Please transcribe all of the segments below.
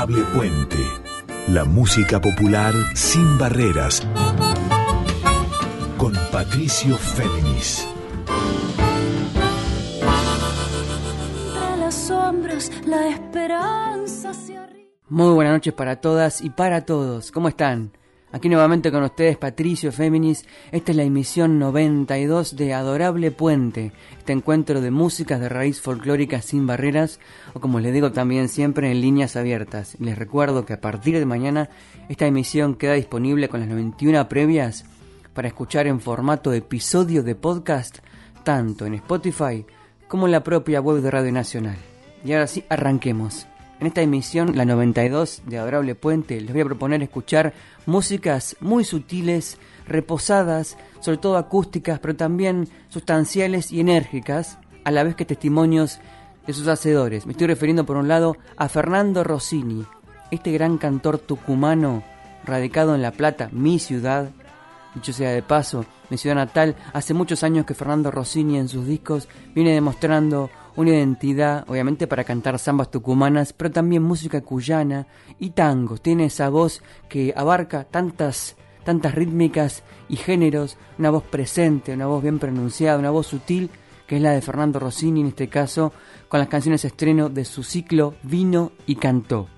Puente. La música popular sin barreras. Con Patricio Féminis. las sombras, la esperanza Muy buenas noches para todas y para todos. ¿Cómo están? Aquí nuevamente con ustedes Patricio Féminis. Esta es la emisión 92 de Adorable Puente, este encuentro de músicas de raíz folclórica sin barreras, o como les digo también siempre en líneas abiertas. Les recuerdo que a partir de mañana esta emisión queda disponible con las 91 previas para escuchar en formato episodio de podcast, tanto en Spotify como en la propia web de Radio Nacional. Y ahora sí, arranquemos. En esta emisión, la 92 de Adorable Puente, les voy a proponer escuchar músicas muy sutiles, reposadas, sobre todo acústicas, pero también sustanciales y enérgicas, a la vez que testimonios de sus hacedores. Me estoy refiriendo por un lado a Fernando Rossini, este gran cantor tucumano radicado en La Plata, mi ciudad. Dicho sea de paso, mi ciudad natal, hace muchos años que Fernando Rossini en sus discos viene demostrando una identidad, obviamente para cantar zambas tucumanas, pero también música cuyana y tango. Tiene esa voz que abarca tantas, tantas rítmicas y géneros, una voz presente, una voz bien pronunciada, una voz sutil, que es la de Fernando Rossini en este caso, con las canciones estreno de su ciclo Vino y Cantó.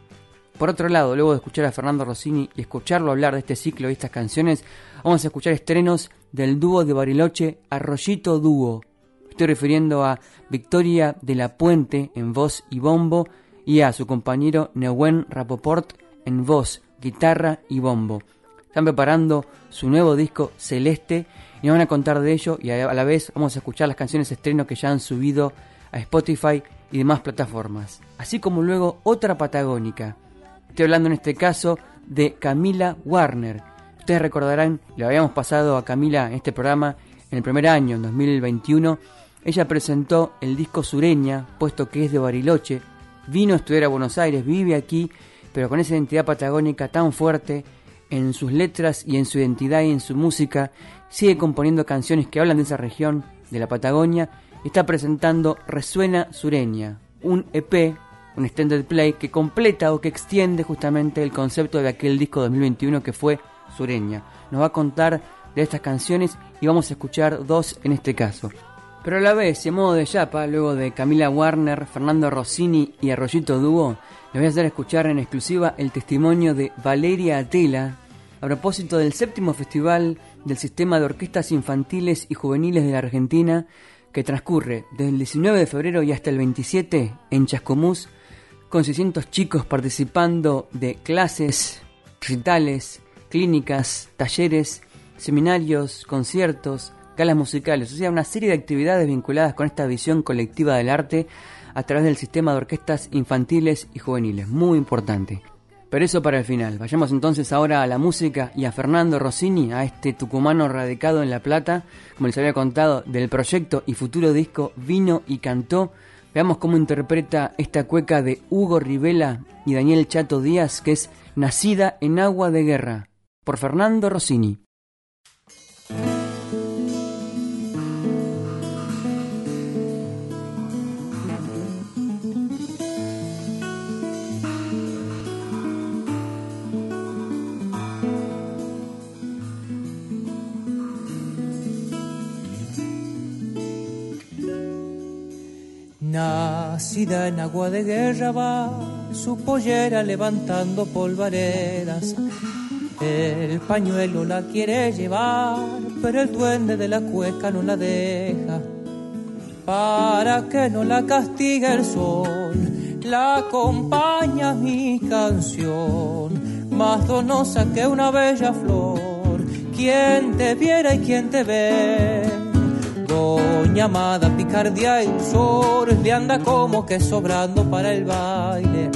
Por otro lado, luego de escuchar a Fernando Rossini y escucharlo hablar de este ciclo y estas canciones, vamos a escuchar estrenos del dúo de Bariloche Arroyito Dúo, Estoy refiriendo a Victoria de la Puente en voz y bombo y a su compañero Neuen Rapoport en voz, guitarra y bombo. Están preparando su nuevo disco Celeste y nos van a contar de ello y a la vez vamos a escuchar las canciones estreno que ya han subido a Spotify y demás plataformas. Así como luego otra patagónica. Estoy hablando en este caso de Camila Warner. Ustedes recordarán, le habíamos pasado a Camila en este programa en el primer año, en 2021, ella presentó el disco Sureña, puesto que es de Bariloche, vino a estudiar a Buenos Aires, vive aquí, pero con esa identidad patagónica tan fuerte en sus letras y en su identidad y en su música, sigue componiendo canciones que hablan de esa región, de la Patagonia, está presentando Resuena Sureña, un EP, un extended play que completa o que extiende justamente el concepto de aquel disco 2021 que fue Sureña. Nos va a contar de estas canciones y vamos a escuchar dos en este caso. Pero a la vez, en modo de chapa, luego de Camila Warner, Fernando Rossini y Arroyito Dúo, les voy a hacer escuchar en exclusiva el testimonio de Valeria Atela a propósito del séptimo festival del Sistema de Orquestas Infantiles y Juveniles de la Argentina que transcurre desde el 19 de febrero y hasta el 27 en Chascomús, con 600 chicos participando de clases, recitales, clínicas, talleres, seminarios, conciertos, galas musicales, o sea, una serie de actividades vinculadas con esta visión colectiva del arte a través del sistema de orquestas infantiles y juveniles. Muy importante. Pero eso para el final. Vayamos entonces ahora a la música y a Fernando Rossini, a este tucumano radicado en La Plata, como les había contado, del proyecto y futuro disco Vino y Cantó. Veamos cómo interpreta esta cueca de Hugo Rivela y Daniel Chato Díaz, que es Nacida en Agua de Guerra, por Fernando Rossini. Nacida en agua de guerra va su pollera levantando polvaredas. El pañuelo la quiere llevar, pero el duende de la cueca no la deja. Para que no la castigue el sol, la acompaña mi canción, más donosa que una bella flor. Quien te viera y quien te ve Doña amada, picardía y usor le anda como que sobrando para el baile.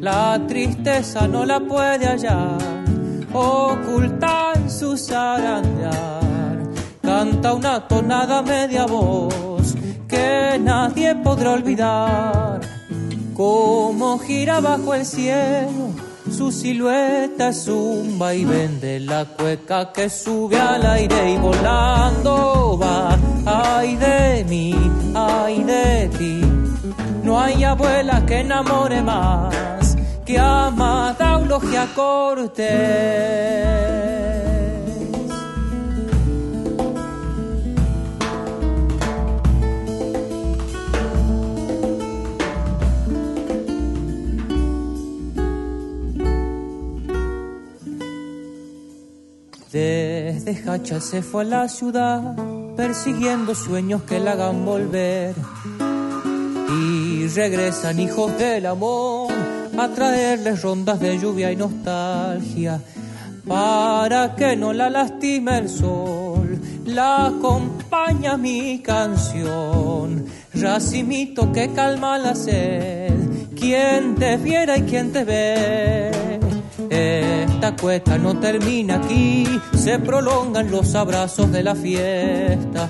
La tristeza no la puede hallar, oculta en su zarandear. Canta una tonada media voz que nadie podrá olvidar. Como gira bajo el cielo su silueta es un vaivén de la cueca que sube al aire y volando va. Ay de mí, ay de ti, no hay abuela que enamore más que ama Daulogia Cortés. Desde Hacha se fue a la ciudad, persiguiendo sueños que la hagan volver. Y regresan hijos del amor a traerles rondas de lluvia y nostalgia, para que no la lastime el sol. La acompaña mi canción, racimito que calma la sed. Quien te viera y quien te ve esta cuesta no termina aquí, se prolongan los abrazos de la fiesta.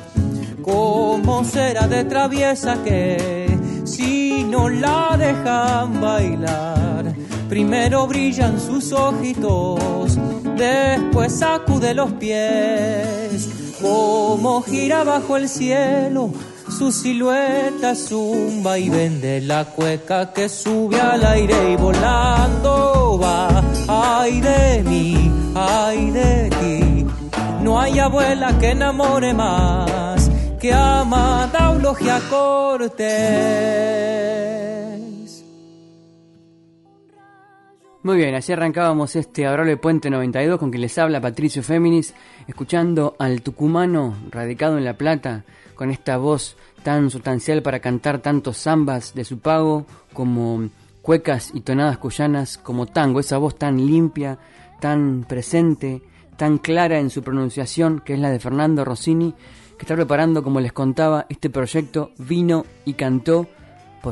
¿Cómo será de traviesa que si no la dejan bailar? Primero brillan sus ojitos, después sacude los pies. Como gira bajo el cielo, su silueta zumba y vende la cueca que sube al aire y volando va. Ay de mí, ay de ti, no hay abuela que enamore más que ama Daulogia Cortés. Muy bien, así arrancábamos este Adorable Puente 92 con que les habla Patricio Féminis, escuchando al tucumano radicado en La Plata, con esta voz tan sustancial para cantar tantos zambas de su pago como cuecas y tonadas cuyanas, como tango, esa voz tan limpia, tan presente, tan clara en su pronunciación, que es la de Fernando Rossini, que está preparando, como les contaba, este proyecto Vino y Cantó,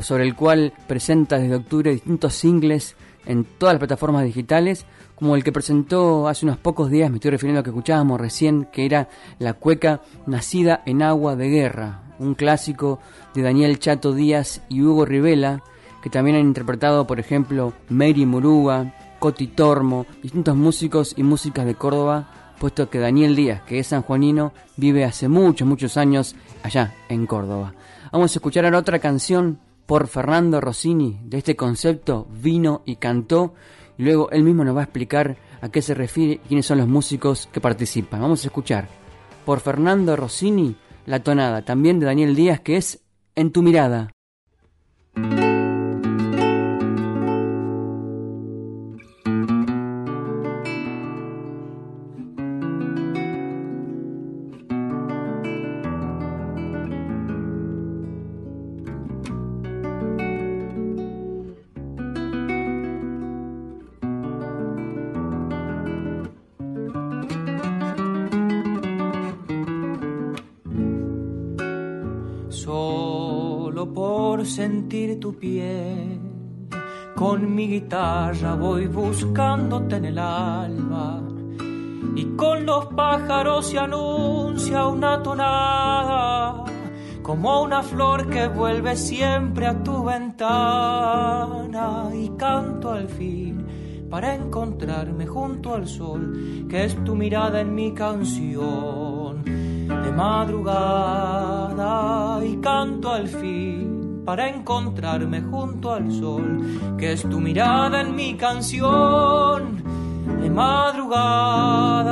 sobre el cual presenta desde octubre distintos singles en todas las plataformas digitales, como el que presentó hace unos pocos días, me estoy refiriendo a lo que escuchábamos recién, que era La cueca nacida en agua de guerra, un clásico de Daniel Chato Díaz y Hugo Rivela, que también han interpretado, por ejemplo, Mary Muruga, Coti Tormo, distintos músicos y músicas de Córdoba, puesto que Daniel Díaz, que es sanjuanino, vive hace muchos, muchos años allá en Córdoba. Vamos a escuchar ahora otra canción por Fernando Rossini de este concepto Vino y Cantó, y luego él mismo nos va a explicar a qué se refiere y quiénes son los músicos que participan. Vamos a escuchar por Fernando Rossini la tonada, también de Daniel Díaz, que es En tu mirada. Sentir tu piel. Con mi guitarra voy buscándote en el alma. Y con los pájaros se anuncia una tonada, como una flor que vuelve siempre a tu ventana. Y canto al fin para encontrarme junto al sol, que es tu mirada en mi canción. De madrugada y canto al fin para encontrarme junto al sol, que es tu mirada en mi canción de madrugada.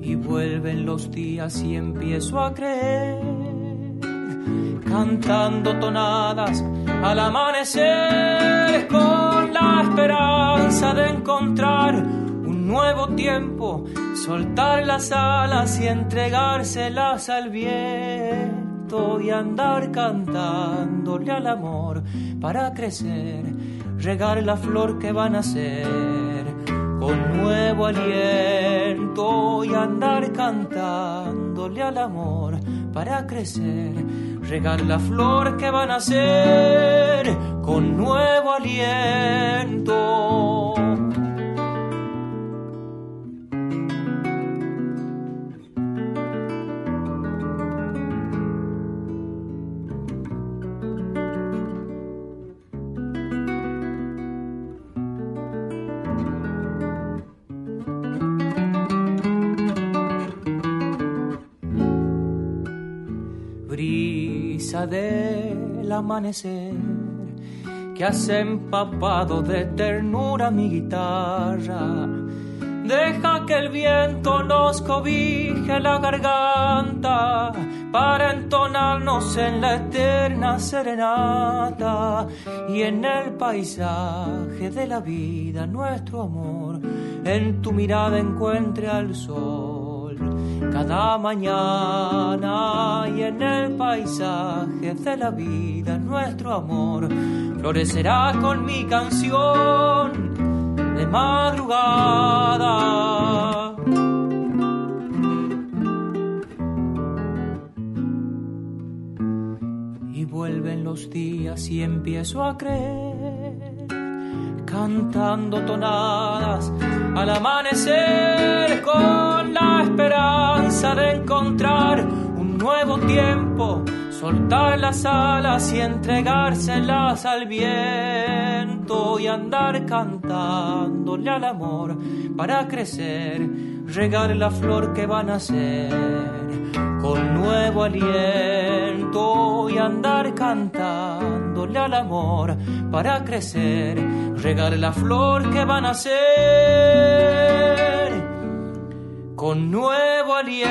Y vuelven los días y empiezo a creer, cantando tonadas al amanecer, con la esperanza de encontrar un nuevo tiempo soltar las alas y entregárselas al viento y andar cantándole al amor para crecer, regar la flor que van a ser con nuevo aliento y andar cantándole al amor para crecer, regar la flor que van a ser con nuevo aliento. Que has empapado de ternura mi guitarra. Deja que el viento nos cobije la garganta para entonarnos en la eterna serenata y en el paisaje de la vida nuestro amor en tu mirada encuentre al sol cada mañana y en el paisaje de la vida nuestro amor florecerá con mi canción de madrugada. Vuelven los días y empiezo a creer, cantando tonadas al amanecer con la esperanza de encontrar un nuevo tiempo, soltar las alas y entregárselas al viento y andar cantándole al amor para crecer, regar la flor que van a ser con nuevo aliento y andar al amor para crecer, regar la flor que van a ser con nuevo aliento.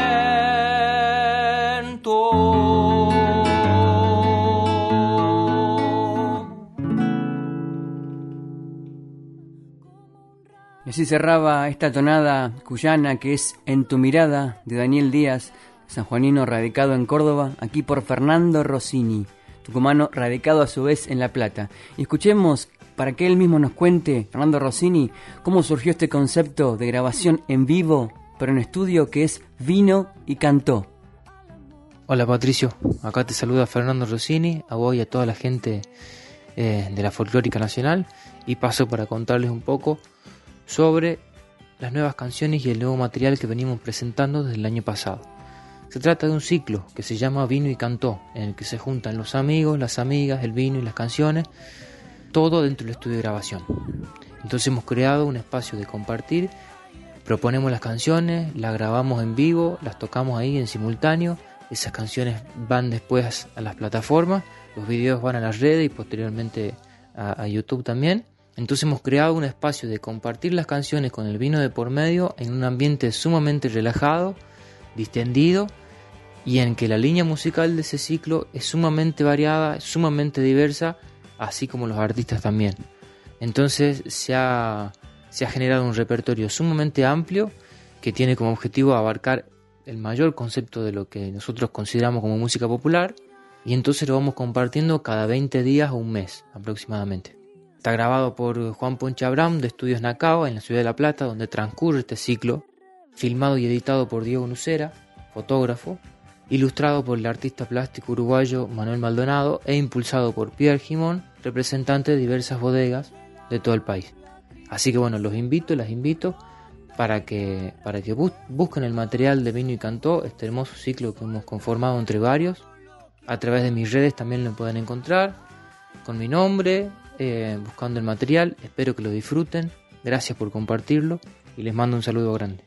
Y así cerraba esta tonada cuyana que es En tu mirada de Daniel Díaz sanjuanino radicado en Córdoba, aquí por Fernando Rossini, tucumano radicado a su vez en La Plata. Y escuchemos para que él mismo nos cuente, Fernando Rossini, cómo surgió este concepto de grabación en vivo, pero en estudio que es Vino y Cantó. Hola Patricio, acá te saluda Fernando Rossini, a vos y a toda la gente eh, de la Folclórica Nacional y paso para contarles un poco sobre las nuevas canciones y el nuevo material que venimos presentando desde el año pasado. Se trata de un ciclo que se llama Vino y Cantó, en el que se juntan los amigos, las amigas, el vino y las canciones, todo dentro del estudio de grabación. Entonces hemos creado un espacio de compartir, proponemos las canciones, las grabamos en vivo, las tocamos ahí en simultáneo, esas canciones van después a las plataformas, los videos van a las redes y posteriormente a, a YouTube también. Entonces hemos creado un espacio de compartir las canciones con el vino de por medio en un ambiente sumamente relajado, distendido y en que la línea musical de ese ciclo es sumamente variada, sumamente diversa, así como los artistas también. Entonces se ha, generado un repertorio sumamente amplio que tiene como objetivo abarcar el mayor concepto de lo que nosotros consideramos como música popular y entonces lo vamos compartiendo cada 20 días o un mes aproximadamente. Está grabado por Juan Ponche Abraham de Estudios Nacao en la ciudad de La Plata, donde transcurre este ciclo filmado y editado por Diego Nucera, fotógrafo, ilustrado por el artista plástico uruguayo Manuel Maldonado e impulsado por Pierre Gimón, representante de diversas bodegas de todo el país. Así que bueno, los invito, las invito para que, para que busquen el material de Vino y Cantó, este hermoso ciclo que hemos conformado entre varios. A través de mis redes también lo pueden encontrar, con mi nombre, eh, buscando el material. Espero que lo disfruten. Gracias por compartirlo y les mando un saludo grande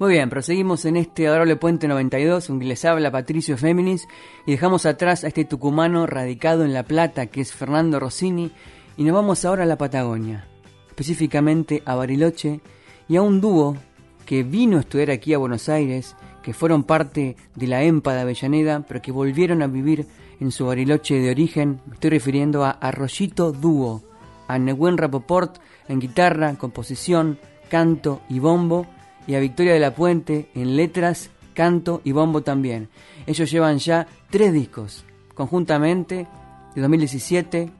Muy bien, proseguimos en este adorable Puente 92, un les habla Patricio Féminis, y dejamos atrás a este tucumano radicado en La Plata, que es Fernando Rossini, y nos vamos ahora a la Patagonia, específicamente a Bariloche, y a un dúo que vino a estudiar aquí a Buenos Aires, que fueron parte de la EMPA de Avellaneda, pero que volvieron a vivir en su Bariloche de origen. Me estoy refiriendo a Arroyito Dúo, a Nehuen Rapoport en guitarra, composición, canto y bombo, y a Victoria de la Puente en letras, canto y bombo también. Ellos llevan ya tres discos, conjuntamente de 2017,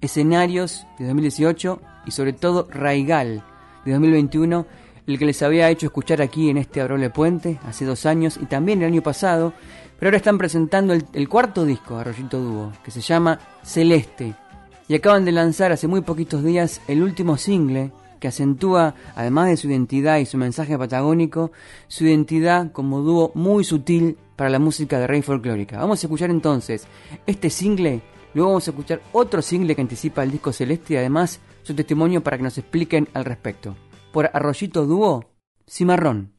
Escenarios de 2018 y sobre todo Raigal de 2021, el que les había hecho escuchar aquí en este Abrole Puente hace dos años y también el año pasado, pero ahora están presentando el, cuarto disco, Arroyito Dúo, que se llama Celeste. Y acaban de lanzar hace muy poquitos días el último single que acentúa, además de su identidad y su mensaje patagónico, su identidad como dúo muy sutil para la música de Rey Folclórica. Vamos a escuchar entonces este single, luego vamos a escuchar otro single que anticipa el disco Celeste y además su testimonio para que nos expliquen al respecto. Por Arroyito Dúo, Cimarrón.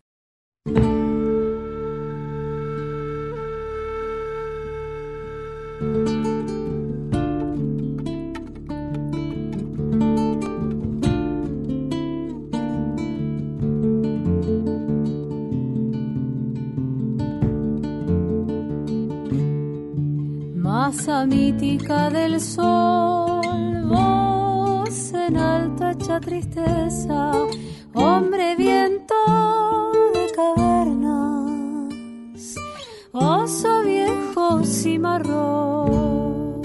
Mítica del sol, voz en alta hecha tristeza, hombre viento de cavernas, oso viejo cimarrón.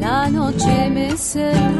La noche me cerró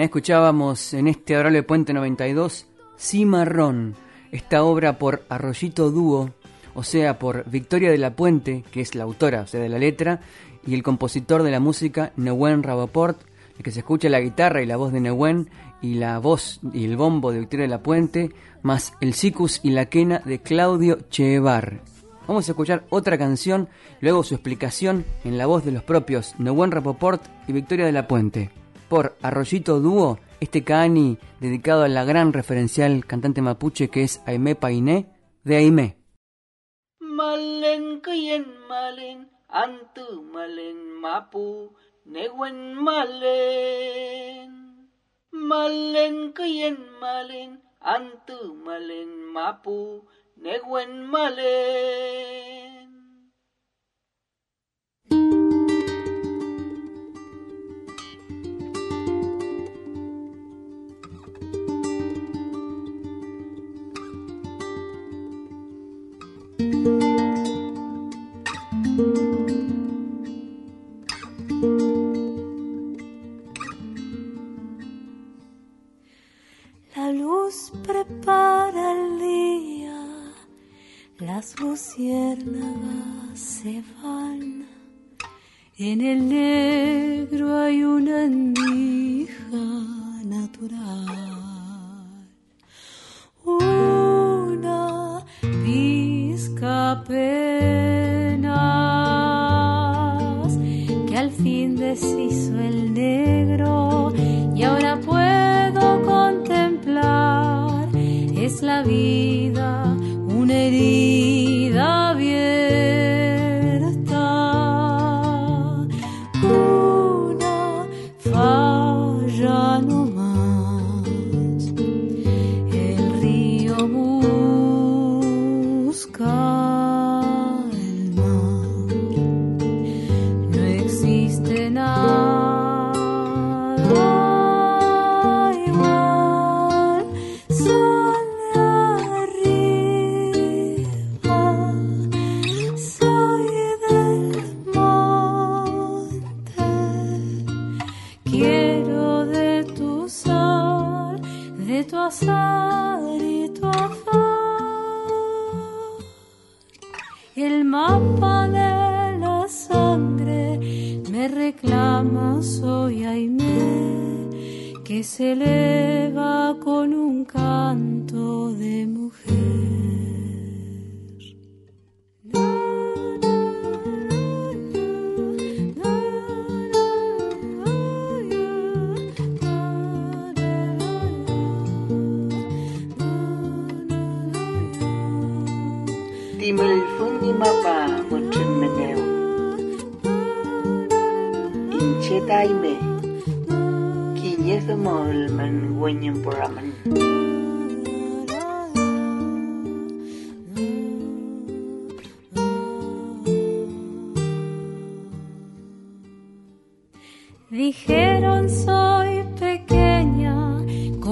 escuchábamos en este Adorable Puente 92 Cimarrón, esta obra por Arroyito Dúo, o sea, por Victoria de la Puente, que es la autora, o sea, de la letra, y el compositor de la música, Raboport, el que se escucha la guitarra y la voz de Neuen, y la voz y el bombo de Victoria de la Puente, más el sicus y la quena de Claudio Chevar. Vamos a escuchar otra canción, luego su explicación en la voz de los propios Neuen Rapoport y Victoria de la Puente por Arroyito Dúo, Este Cani dedicado a la gran referencial cantante mapuche que es Aimé Painé de Aimé. Malen kayen malen antu malen mapu neguen malen malen kayen malen antu malen mapu neguen malen las luciérnagas se van. En el negro hay una andija natural. Una pizca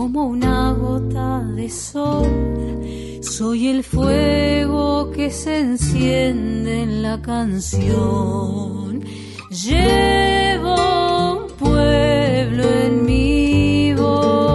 como una gota de sol. Soy el fuego que se enciende en la canción. Llevo un pueblo en mi voz.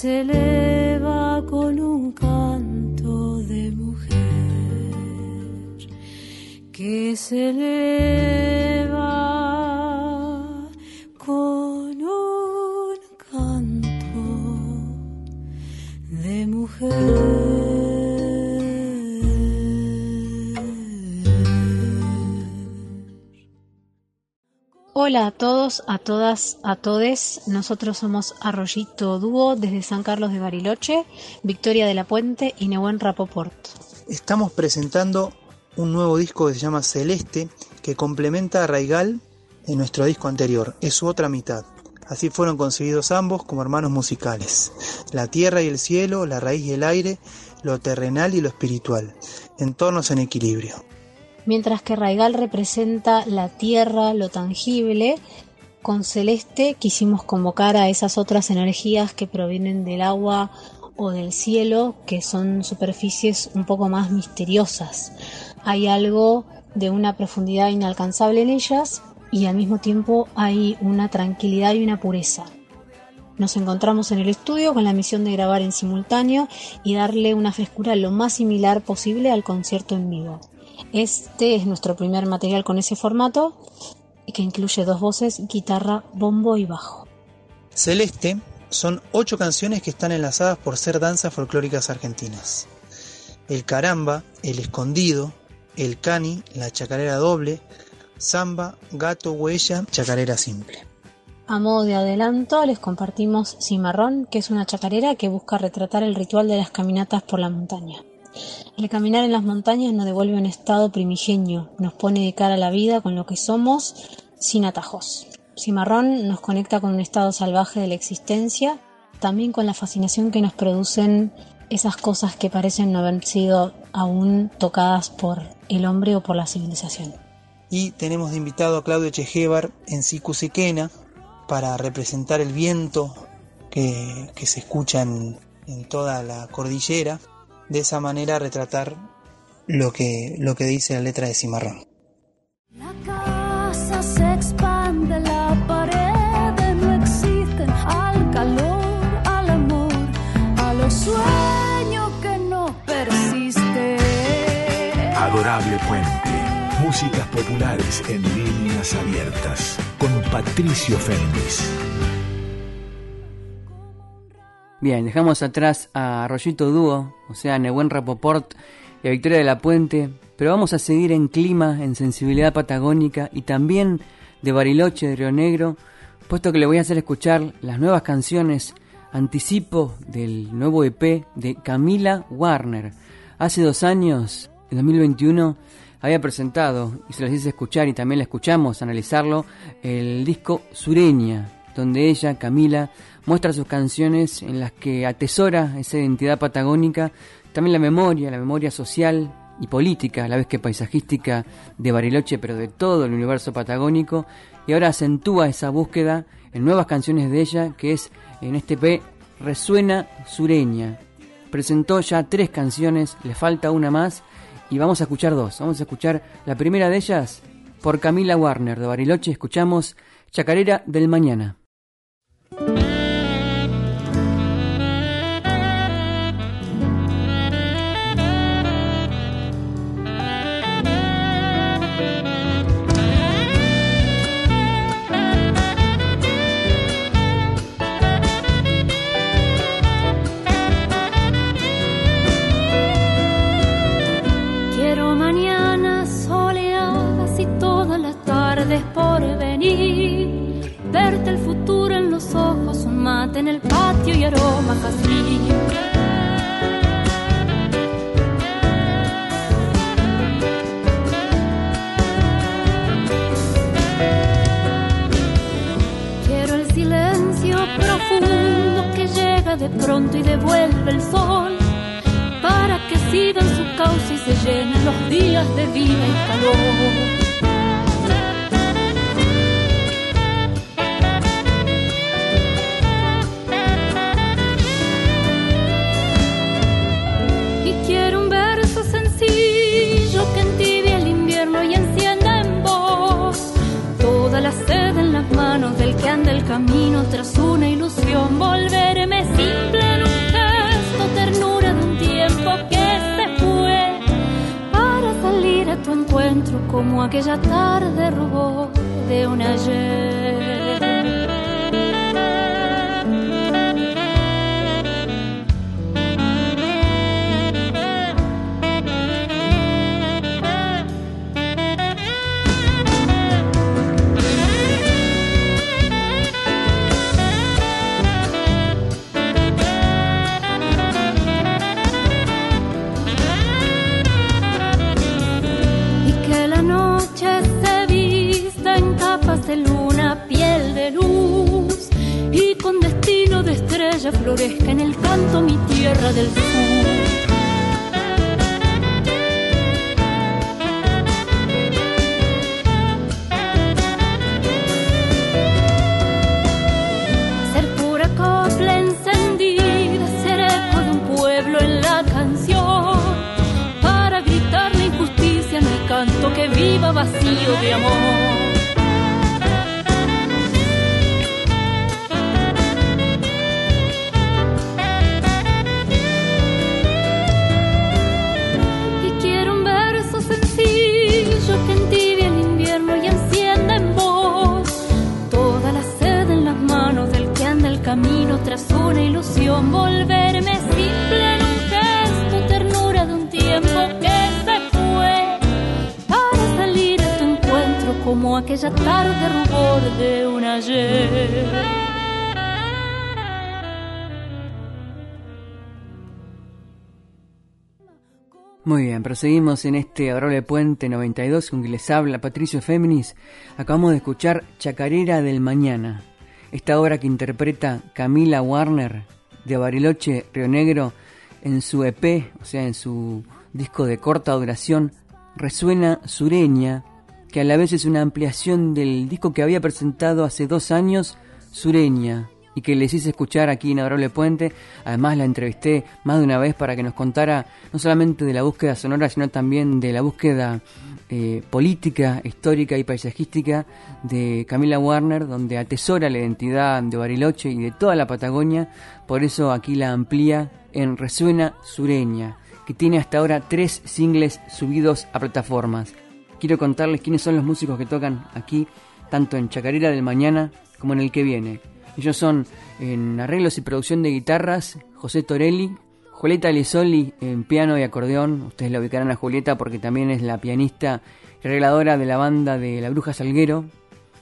Se eleva con un canto de mujer, que se eleva Hola a todos, a todas, a todes. Nosotros somos Arroyito Dúo desde San Carlos de Bariloche, Victoria de la Puente y Nehuen Rapoport. Estamos presentando un nuevo disco que se llama Celeste, que complementa a Raigal en nuestro disco anterior, es su otra mitad. Así fueron concebidos ambos como hermanos musicales. La tierra y el cielo, la raíz y el aire, lo terrenal y lo espiritual, entornos en equilibrio. Mientras que Raigal representa la tierra, lo tangible, con Celeste quisimos convocar a esas otras energías que provienen del agua o del cielo, que son superficies un poco más misteriosas. Hay algo de una profundidad inalcanzable en ellas y al mismo tiempo hay una tranquilidad y una pureza. Nos encontramos en el estudio con la misión de grabar en simultáneo y darle una frescura lo más similar posible al concierto en vivo. Este es nuestro primer material con ese formato que incluye dos voces, guitarra, bombo y bajo. Celeste son ocho canciones que están enlazadas por ser danzas folclóricas argentinas. El caramba, el escondido, el cani, la chacarera doble, samba, gato, huella, chacarera simple. A modo de adelanto les compartimos Cimarrón, que es una chacarera que busca retratar el ritual de las caminatas por la montaña. El caminar en las montañas nos devuelve un estado primigenio, nos pone de cara a la vida con lo que somos, sin atajos. Cimarrón nos conecta con un estado salvaje de la existencia, también con la fascinación que nos producen esas cosas que parecen no haber sido aún tocadas por el hombre o por la civilización. Y tenemos de invitado a Claudio Chejevar en Sicusequena para representar el viento que, se escucha en toda la cordillera de esa manera retratar lo que, lo que dice la letra de Cimarrón. La casa se expande, la pared no existe al calor, al amor, a los sueños que no persisten. Adorable Puente. Músicas populares en líneas abiertas. Con Patricio Fernández. Bien, dejamos atrás a Rollito Dúo, o sea, a Nebuen Rapoport y a Victoria de la Puente, pero vamos a seguir en clima, en sensibilidad patagónica y también de Bariloche, de Río Negro, puesto que le voy a hacer escuchar las nuevas canciones, anticipo del nuevo EP de Camila Warner. Hace dos años, en 2021, había presentado, y se las hice escuchar y también la escuchamos, analizarlo, el disco Sureña, donde ella, Camila, muestra sus canciones en las que atesora esa identidad patagónica, también la memoria, la memoria social y política, a la vez que paisajística de Bariloche, pero de todo el universo patagónico, y ahora acentúa esa búsqueda en nuevas canciones de ella, que es en este P Resuena Sureña. Presentó ya tres canciones, le falta una más, y vamos a escuchar dos. Vamos a escuchar la primera de ellas por Camila Warner de Bariloche, escuchamos Chacarera del Mañana. De pronto y devuelve el sol para que sigan su cauce y se llenen los días de vida y calor. Como aquella tarde robó de un ayer. Florezca en el canto mi tierra del sur. Ser pura copla Muy bien, proseguimos en este Adorable Puente 92 con que les habla Patricio Féminis. Acabamos de escuchar Chacarera del Mañana, esta obra que interpreta Camila Warner de Bariloche Río Negro en su EP, o sea, en su disco de corta duración, Resuena Sureña, que a la vez es una ampliación del disco que había presentado hace dos años, Sureña, y que les hice escuchar aquí en Adorable Puente. Además la entrevisté más de una vez para que nos contara no solamente de la búsqueda sonora, sino también de la búsqueda eh, política, histórica y paisajística de Camila Warner, donde atesora la identidad de Bariloche y de toda la Patagonia. Por eso aquí la amplía en Resuena Sureña, que tiene hasta ahora tres singles subidos a plataformas. Quiero contarles quiénes son los músicos que tocan aquí, tanto en Chacarera del Mañana como en el que viene. Ellos son en arreglos y producción de guitarras, José Torelli, Julieta Lisoli en piano y acordeón. Ustedes la ubicarán a Julieta porque también es la pianista y arregladora de la banda de La Bruja Salguero.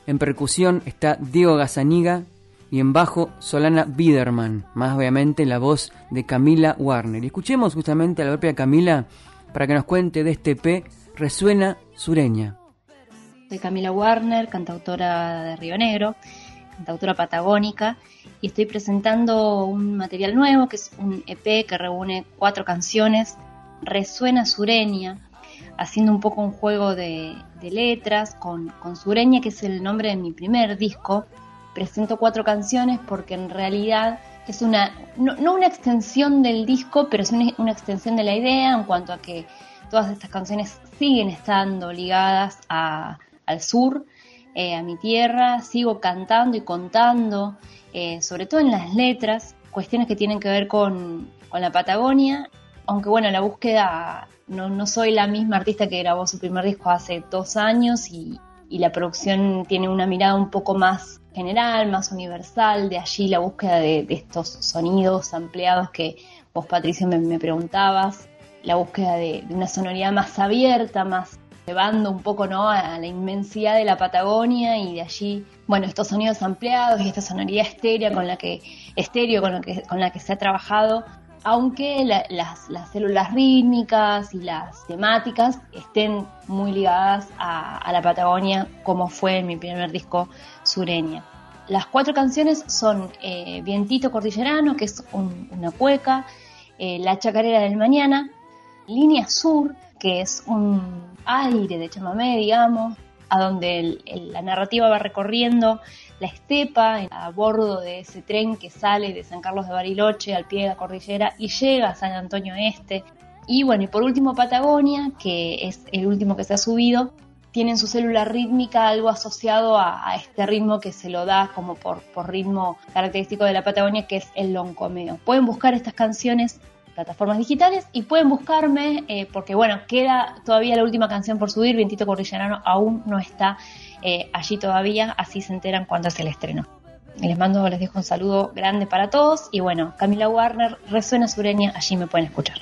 En percusión está Diego Gazaniga y en bajo Solana Biederman, más obviamente la voz de Camila Warner. Y escuchemos justamente a la propia Camila para que nos cuente de este P Resuena Sureña. Soy Camila Warner, cantautora de Río Negro cantautora patagónica, y estoy presentando un material nuevo que es un EP que reúne cuatro canciones, Resuena Sureña, haciendo un poco un juego de, letras con, con, Sureña, que es el nombre de mi primer disco. Presento cuatro canciones porque en realidad es una, no, una extensión del disco, pero es una extensión de la idea en cuanto a que todas estas canciones siguen estando ligadas a, al sur, eh, a mi tierra, sigo cantando y contando, eh, sobre todo en las letras, cuestiones que tienen que ver con, la Patagonia, aunque bueno, la búsqueda, no, soy la misma artista que grabó su primer disco hace dos años y, la producción tiene una mirada un poco más general, más universal, de allí la búsqueda de, de estos sonidos ampliados que vos Patricio me, me preguntabas, la búsqueda de, de una sonoridad más abierta, más llevando un poco ¿no? a la inmensidad de la Patagonia y de allí, bueno, estos sonidos ampliados y esta sonoridad estéreo con la que, estéreo con, lo que, con la que se ha trabajado, aunque la, las, las, células rítmicas y las temáticas estén muy ligadas a, a, la Patagonia, como fue en mi primer disco Sureña. Las cuatro canciones son eh, Vientito Cordillerano, que es un, una cueca, eh, La Chacarera del Mañana, Línea Sur, que es un aire de chamamé, digamos, a donde la narrativa va recorriendo la estepa a bordo de ese tren que sale de San Carlos de Bariloche al pie de la cordillera y llega a San Antonio Este. Y bueno, y por último Patagonia, que es el último que se ha subido, tiene en su célula rítmica algo asociado a, a este ritmo que se lo da como por, por, ritmo característico de la Patagonia, que es el loncomeo. Pueden buscar estas canciones plataformas digitales y pueden buscarme eh, porque bueno, queda todavía la última canción por subir, Vientito Cordillerano aún no está eh, allí todavía, así se enteran cuando es el estreno. Les mando, les dejo un saludo grande para todos y bueno, Camila Warner, Resuena Sureña, allí me pueden escuchar.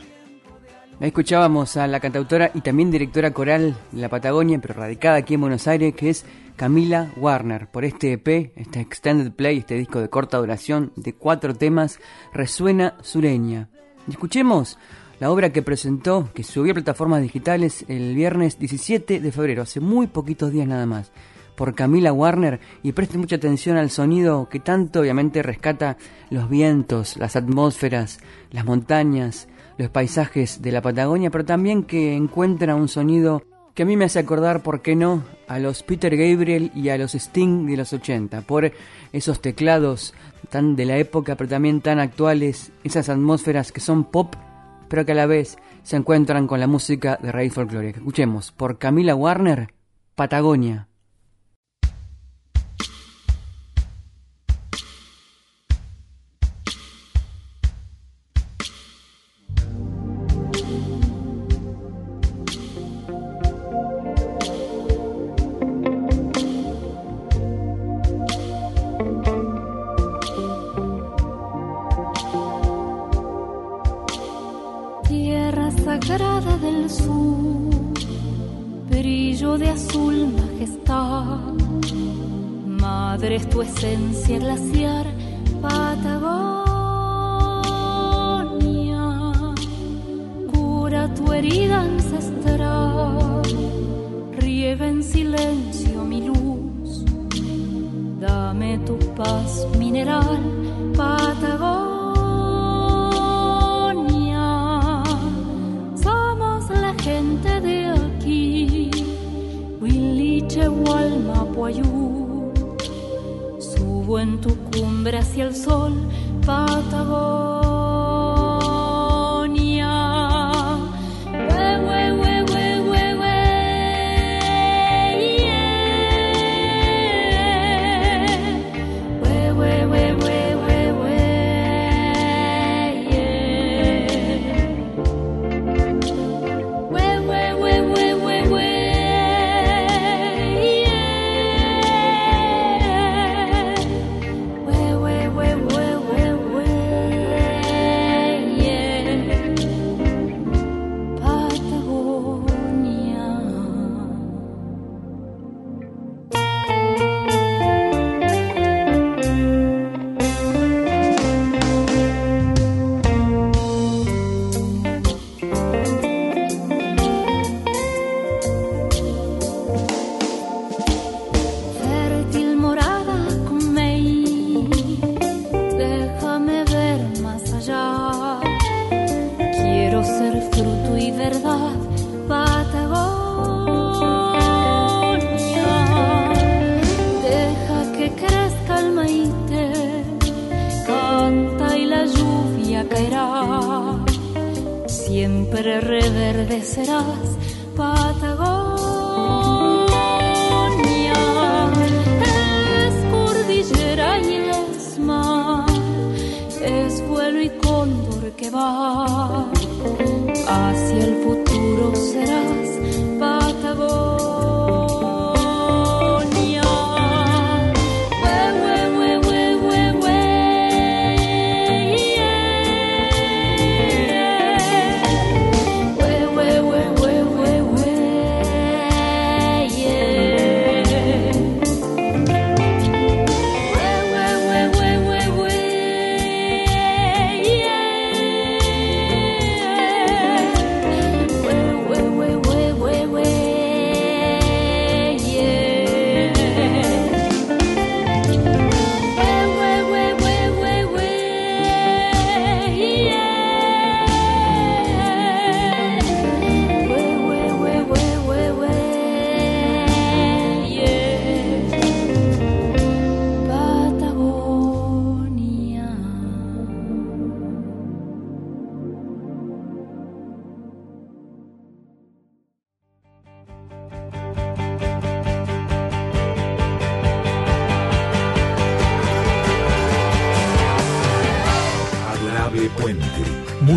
Ahí escuchábamos a la cantautora y también directora coral de la Patagonia, pero radicada aquí en Buenos Aires, que es Camila Warner, por este EP, este Extended Play, este disco de corta duración de cuatro temas, Resuena Sureña. Escuchemos la obra que presentó, que subió a plataformas digitales el viernes 17 de febrero, hace muy poquitos días nada más. por Camila Warner y presten mucha atención al sonido que tanto obviamente rescata los vientos, las atmósferas, las montañas, los paisajes de la Patagonia, pero también que encuentra un sonido que a mí me hace acordar, ¿por qué no?, a los Peter Gabriel y a los Sting de los 80, por esos teclados tan de la época, pero también tan actuales, esas atmósferas que son pop, pero que a la vez se encuentran con la música de raíz folclórica. Escuchemos por Camila Warner, Patagonia.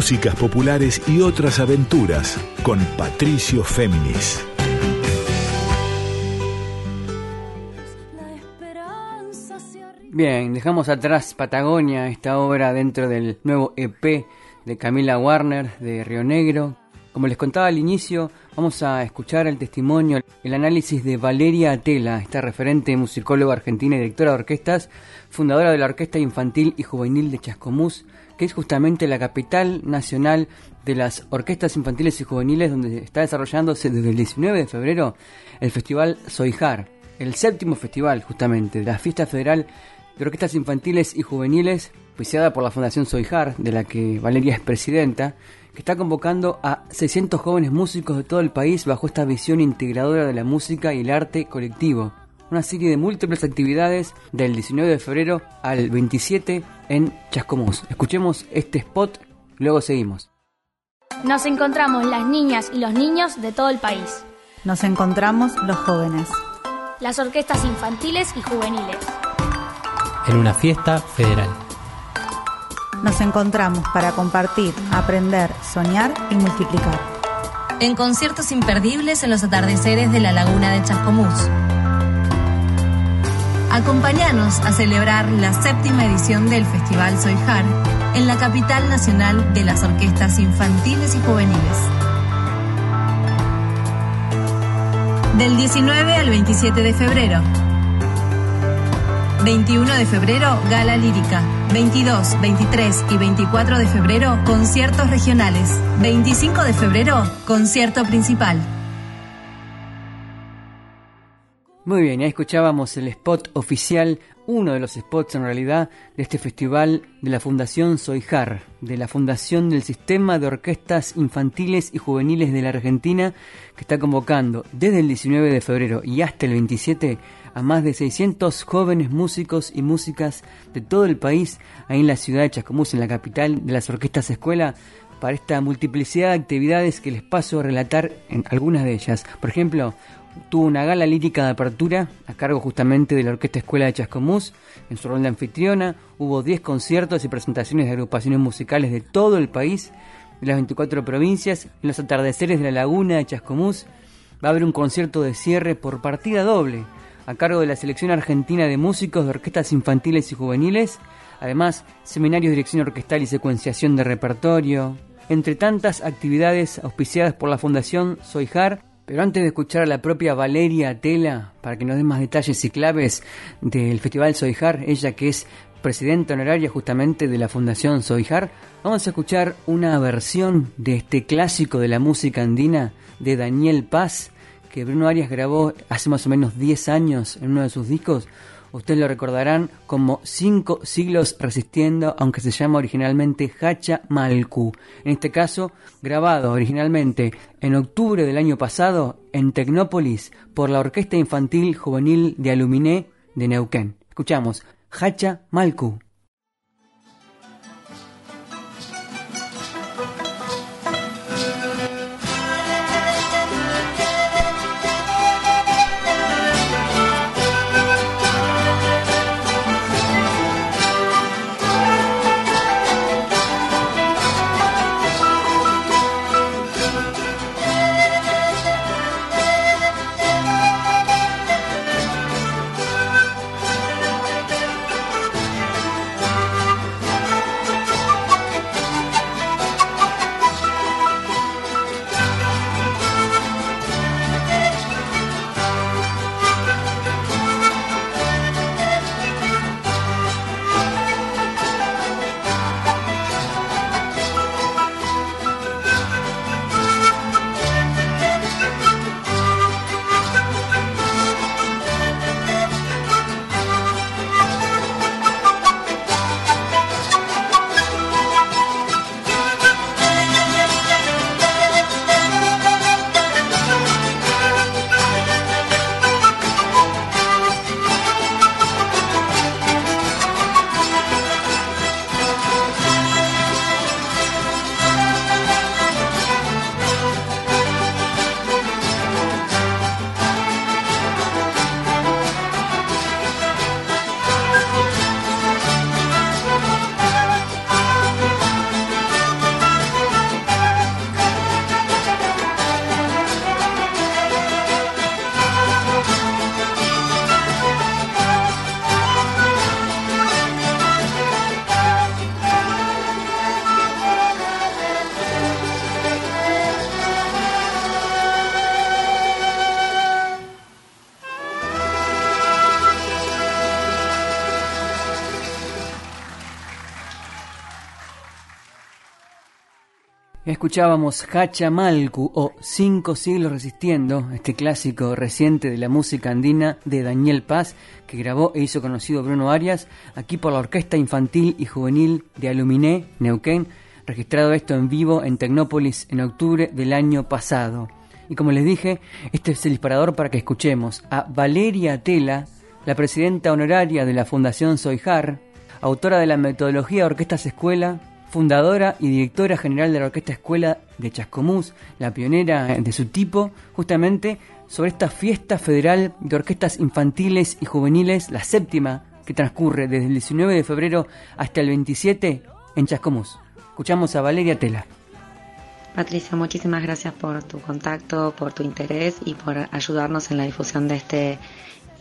Músicas populares y otras aventuras con Patricio Féminis. Bien, dejamos atrás Patagonia, esta obra dentro del nuevo EP de Camila Warner de Río Negro. Como les contaba al inicio, vamos a escuchar el testimonio, el análisis de Valeria Atela, esta referente musicóloga argentina y directora de orquestas, fundadora de la Orquesta Infantil y Juvenil de Chascomús, que es justamente la capital nacional de las orquestas infantiles y juveniles, donde está desarrollándose desde el 19 de febrero el festival Soijar. el séptimo festival justamente de la Fiesta Federal de Orquestas Infantiles y Juveniles, auspiciada por la Fundación Soijar, de la que Valeria es presidenta, que está convocando a 600 jóvenes músicos de todo el país bajo esta visión integradora de la música y el arte colectivo. Una serie de múltiples actividades del 19 de febrero al 27 en Chascomús. Escuchemos este spot, luego seguimos. Nos encontramos las niñas y los niños de todo el país. Nos encontramos los jóvenes. Las orquestas infantiles y juveniles. En una fiesta federal. Nos encontramos para compartir, aprender, soñar y multiplicar. En conciertos imperdibles en los atardeceres de la laguna de Chascomús. Acompáñanos a celebrar la séptima edición del Festival Soijar en la capital nacional de las orquestas infantiles y juveniles. Del 19 al 27 de febrero. 21 de febrero, Gala Lírica. 22, 23 y 24 de febrero, conciertos regionales. 25 de febrero, concierto principal. Muy bien, ahí escuchábamos el spot oficial, uno de los spots en realidad de este festival de la Fundación Soijar, de la Fundación del Sistema de Orquestas Infantiles y Juveniles de la Argentina, que está convocando desde el 19 de febrero y hasta el 27 a más de 600 jóvenes músicos y músicas de todo el país, ahí en la ciudad de Chascomús, en la capital de las orquestas escuela, para esta multiplicidad de actividades que les paso a relatar en algunas de ellas. Por ejemplo, tuvo una gala lírica de apertura a cargo justamente de la Orquesta Escuela de Chascomús en su rol de anfitriona. Hubo 10 conciertos y presentaciones de agrupaciones musicales de todo el país, de las 24 provincias, en los atardeceres de la laguna de Chascomús. Va a haber un concierto de cierre por partida doble a cargo de la Selección Argentina de Músicos de Orquestas Infantiles y Juveniles. Además, seminarios de dirección orquestal y secuenciación de repertorio, entre tantas actividades auspiciadas por la Fundación Soijar pero antes de escuchar a la propia Valeria Tela, para que nos dé más detalles y claves del Festival Soijar, ella que es presidenta honoraria justamente de la Fundación Soijar, vamos a escuchar una versión de este clásico de la música andina de Daniel Paz, que Bruno Arias grabó hace más o menos 10 años en uno de sus discos, Ustedes lo recordarán como Cinco siglos resistiendo, aunque se llama originalmente Hacha Malku. En este caso, grabado originalmente en octubre del año pasado en Tecnópolis por la Orquesta Infantil Juvenil de Aluminé de Neuquén. Escuchamos Hacha Malku. Escuchábamos Hachamalcu o Cinco siglos resistiendo, este clásico reciente de la música andina de Daniel Paz, que grabó e hizo conocido Bruno Arias, aquí por la Orquesta Infantil y Juvenil de Aluminé, Neuquén, registrado esto en vivo en Tecnópolis en octubre del año pasado. Y como les dije, este es el disparador para que escuchemos a Valeria Tela, la presidenta honoraria de la Fundación Soijar, autora de la metodología Orquestas Escuela, fundadora y directora general de la Orquesta Escuela de Chascomús, la pionera de su tipo, justamente sobre esta fiesta federal de orquestas infantiles y juveniles, la séptima, que transcurre desde el 19 de febrero hasta el 27 en Chascomús. Escuchamos a Valeria Tela. Patricia, muchísimas gracias por tu contacto, por tu interés y por ayudarnos en la difusión de este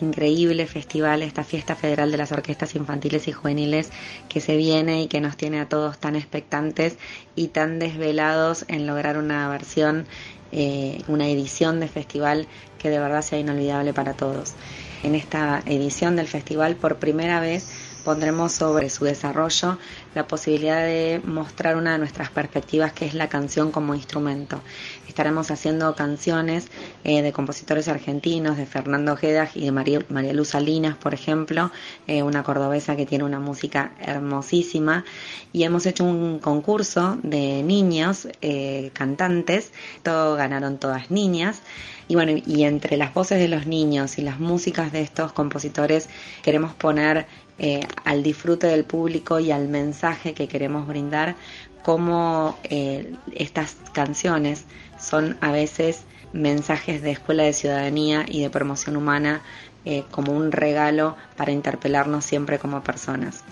increíble festival, esta fiesta federal de las orquestas infantiles y juveniles que se viene y que nos tiene a todos tan expectantes y tan desvelados en lograr una versión, eh, una edición de festival que de verdad sea inolvidable para todos. En esta edición del festival, por primera vez, pondremos sobre su desarrollo la posibilidad de mostrar una de nuestras perspectivas que es la canción como instrumento. Estaremos haciendo canciones eh, de compositores argentinos, de Fernando Ojeda y de María, María Luz Salinas, por ejemplo, eh, una cordobesa que tiene una música hermosísima. Y hemos hecho un concurso de niños eh, cantantes, todo ganaron todas niñas. Y bueno, y entre las voces de los niños y las músicas de estos compositores queremos poner eh, al disfrute del público y al mensaje que queremos brindar, cómo eh, estas canciones son a veces mensajes de escuela de ciudadanía y de promoción humana eh, como un regalo para interpelarnos siempre como personas.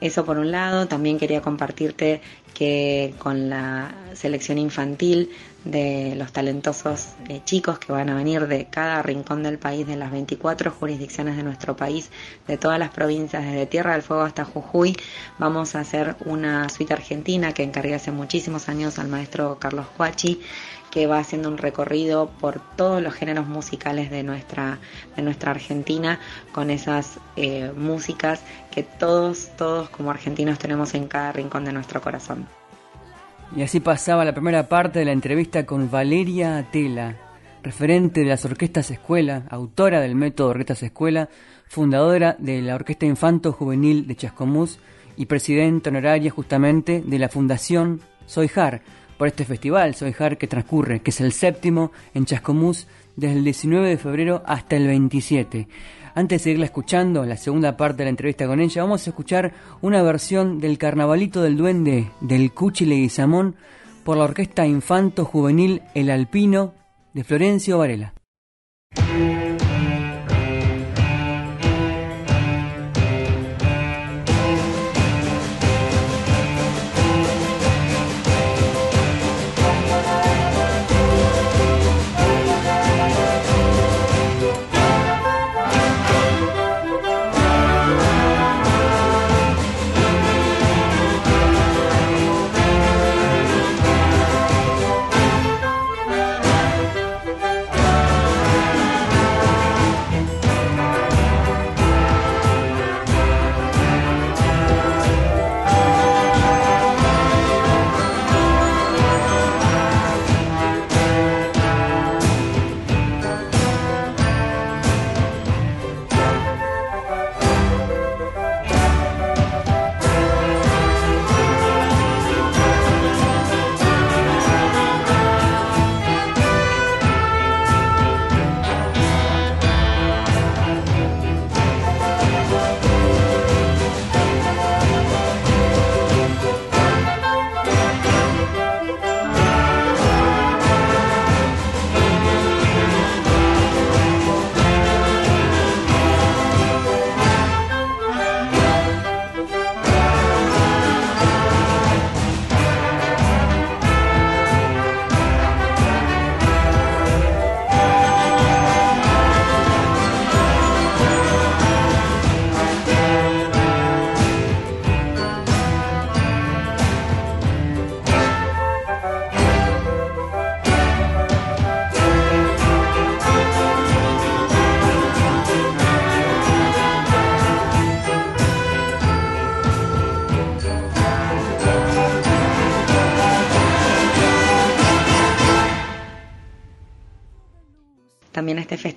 Eso por un lado, también quería compartirte que con la selección infantil de los talentosos eh, chicos que van a venir de cada rincón del país, de las 24 jurisdicciones de nuestro país, de todas las provincias, desde Tierra del Fuego hasta Jujuy. Vamos a hacer una suite argentina que encargué hace muchísimos años al maestro Carlos Cuachi, que va haciendo un recorrido por todos los géneros musicales de nuestra, de nuestra Argentina, con esas eh, músicas que todos, todos como argentinos tenemos en cada rincón de nuestro corazón. Y así pasaba la primera parte de la entrevista con Valeria Tela, referente de las Orquestas Escuela, autora del método Orquestas Escuela, fundadora de la Orquesta Infanto Juvenil de Chascomús y presidenta honoraria justamente de la Fundación Soijar, por este festival Soijar que transcurre, que es el séptimo en Chascomús desde el 19 de febrero hasta el 27. Antes de seguirla escuchando, la segunda parte de la entrevista con ella, vamos a escuchar una versión del Carnavalito del Duende del Cuchi Leguizamón por la Orquesta Infanto Juvenil El Alpino de Florencio Varela.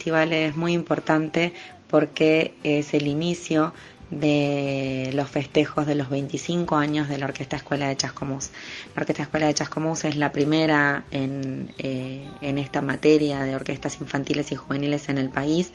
Es muy importante porque es el inicio de los festejos de los 25 años de la Orquesta Escuela de Chascomús. La Orquesta Escuela de Chascomús es la primera en, eh, en esta materia de orquestas infantiles y juveniles en el país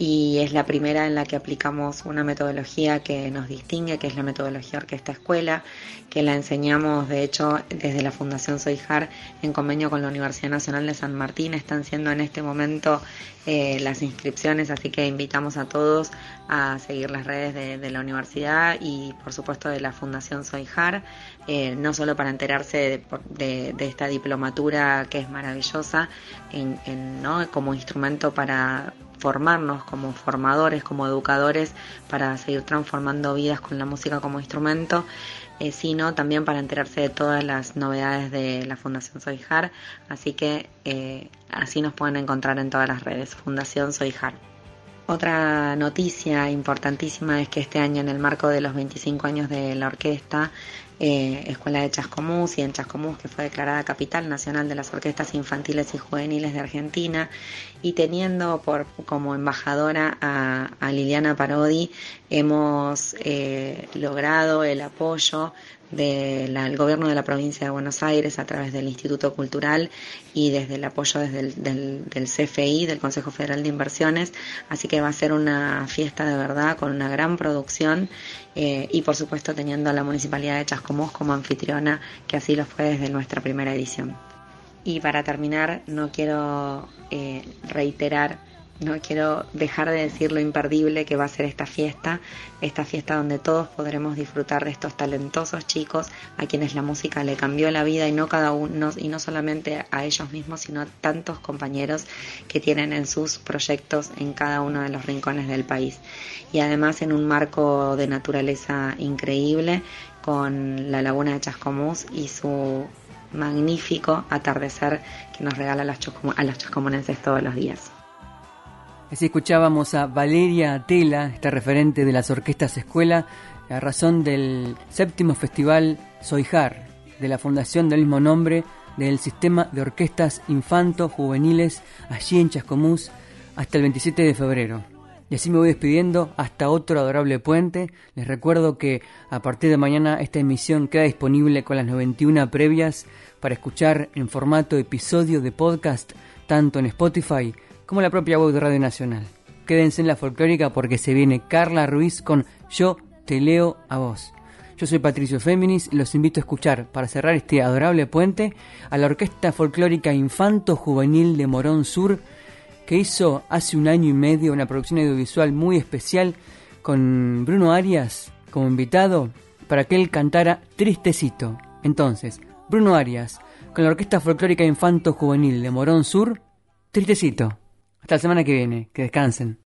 y es la primera en la que aplicamos una metodología que nos distingue, que es la metodología Orquesta Escuela, que la enseñamos de hecho desde la Fundación Soijar en convenio con la Universidad Nacional de San Martín. Están siendo en este momento eh, las inscripciones, así que invitamos a todos a seguir las redes de, la universidad y por supuesto de la Fundación Soijar, eh, no solo para enterarse de, esta diplomatura que es maravillosa en, ¿no? como instrumento para formarnos como formadores, como educadores, para seguir transformando vidas con la música como instrumento, eh, sino también para enterarse de todas las novedades de la Fundación Soijar. Así que eh, así nos pueden encontrar en todas las redes, Fundación Soijar. Otra noticia importantísima es que este año, en el marco de los 25 años de la orquesta, eh, Escuela de Chascomús y en Chascomús, que fue declarada capital nacional de las orquestas infantiles y juveniles de Argentina, y teniendo por, como embajadora a, Liliana Parodi, hemos eh, logrado el apoyo del gobierno de la provincia de Buenos Aires a través del Instituto Cultural y desde el apoyo desde el, del, CFI, del Consejo Federal de Inversiones. Así que va a ser una fiesta de verdad con una gran producción eh, y por supuesto teniendo a la Municipalidad de Chascomús como anfitriona, que así lo fue desde nuestra primera edición. Y para terminar, no quiero eh, reiterar no quiero dejar de decir lo imperdible que va a ser esta fiesta, esta fiesta donde todos podremos disfrutar de estos talentosos chicos a quienes la música le cambió la vida y no cada uno y no solamente a ellos mismos, sino a tantos compañeros que tienen en sus proyectos en cada uno de los rincones del país. Y además en un marco de naturaleza increíble con la laguna de Chascomús y su magnífico atardecer que nos regala a los, chascomonenses todos los días. Así escuchábamos a Valeria Tela, esta referente de las orquestas escuela, a razón del séptimo festival Soijar, de la fundación del mismo nombre del sistema de orquestas infanto-juveniles allí en Chascomús hasta el 27 de febrero. Y así me voy despidiendo hasta otro adorable puente. Les recuerdo que a partir de mañana esta emisión queda disponible con las 91 previas para escuchar en formato episodio de podcast tanto en Spotify como la propia web de Radio Nacional. Quédense en la folclórica porque se viene Carla Ruiz con Yo te leo a vos. Yo soy Patricio Féminis y los invito a escuchar, para cerrar este adorable puente, a la Orquesta Folclórica Infanto Juvenil de Morón Sur, que hizo hace un año y medio una producción audiovisual muy especial con Bruno Arias como invitado para que él cantara Tristecito. Entonces, Bruno Arias, con la Orquesta Folclórica Infanto Juvenil de Morón Sur, Tristecito. Hasta la semana que viene. Que descansen.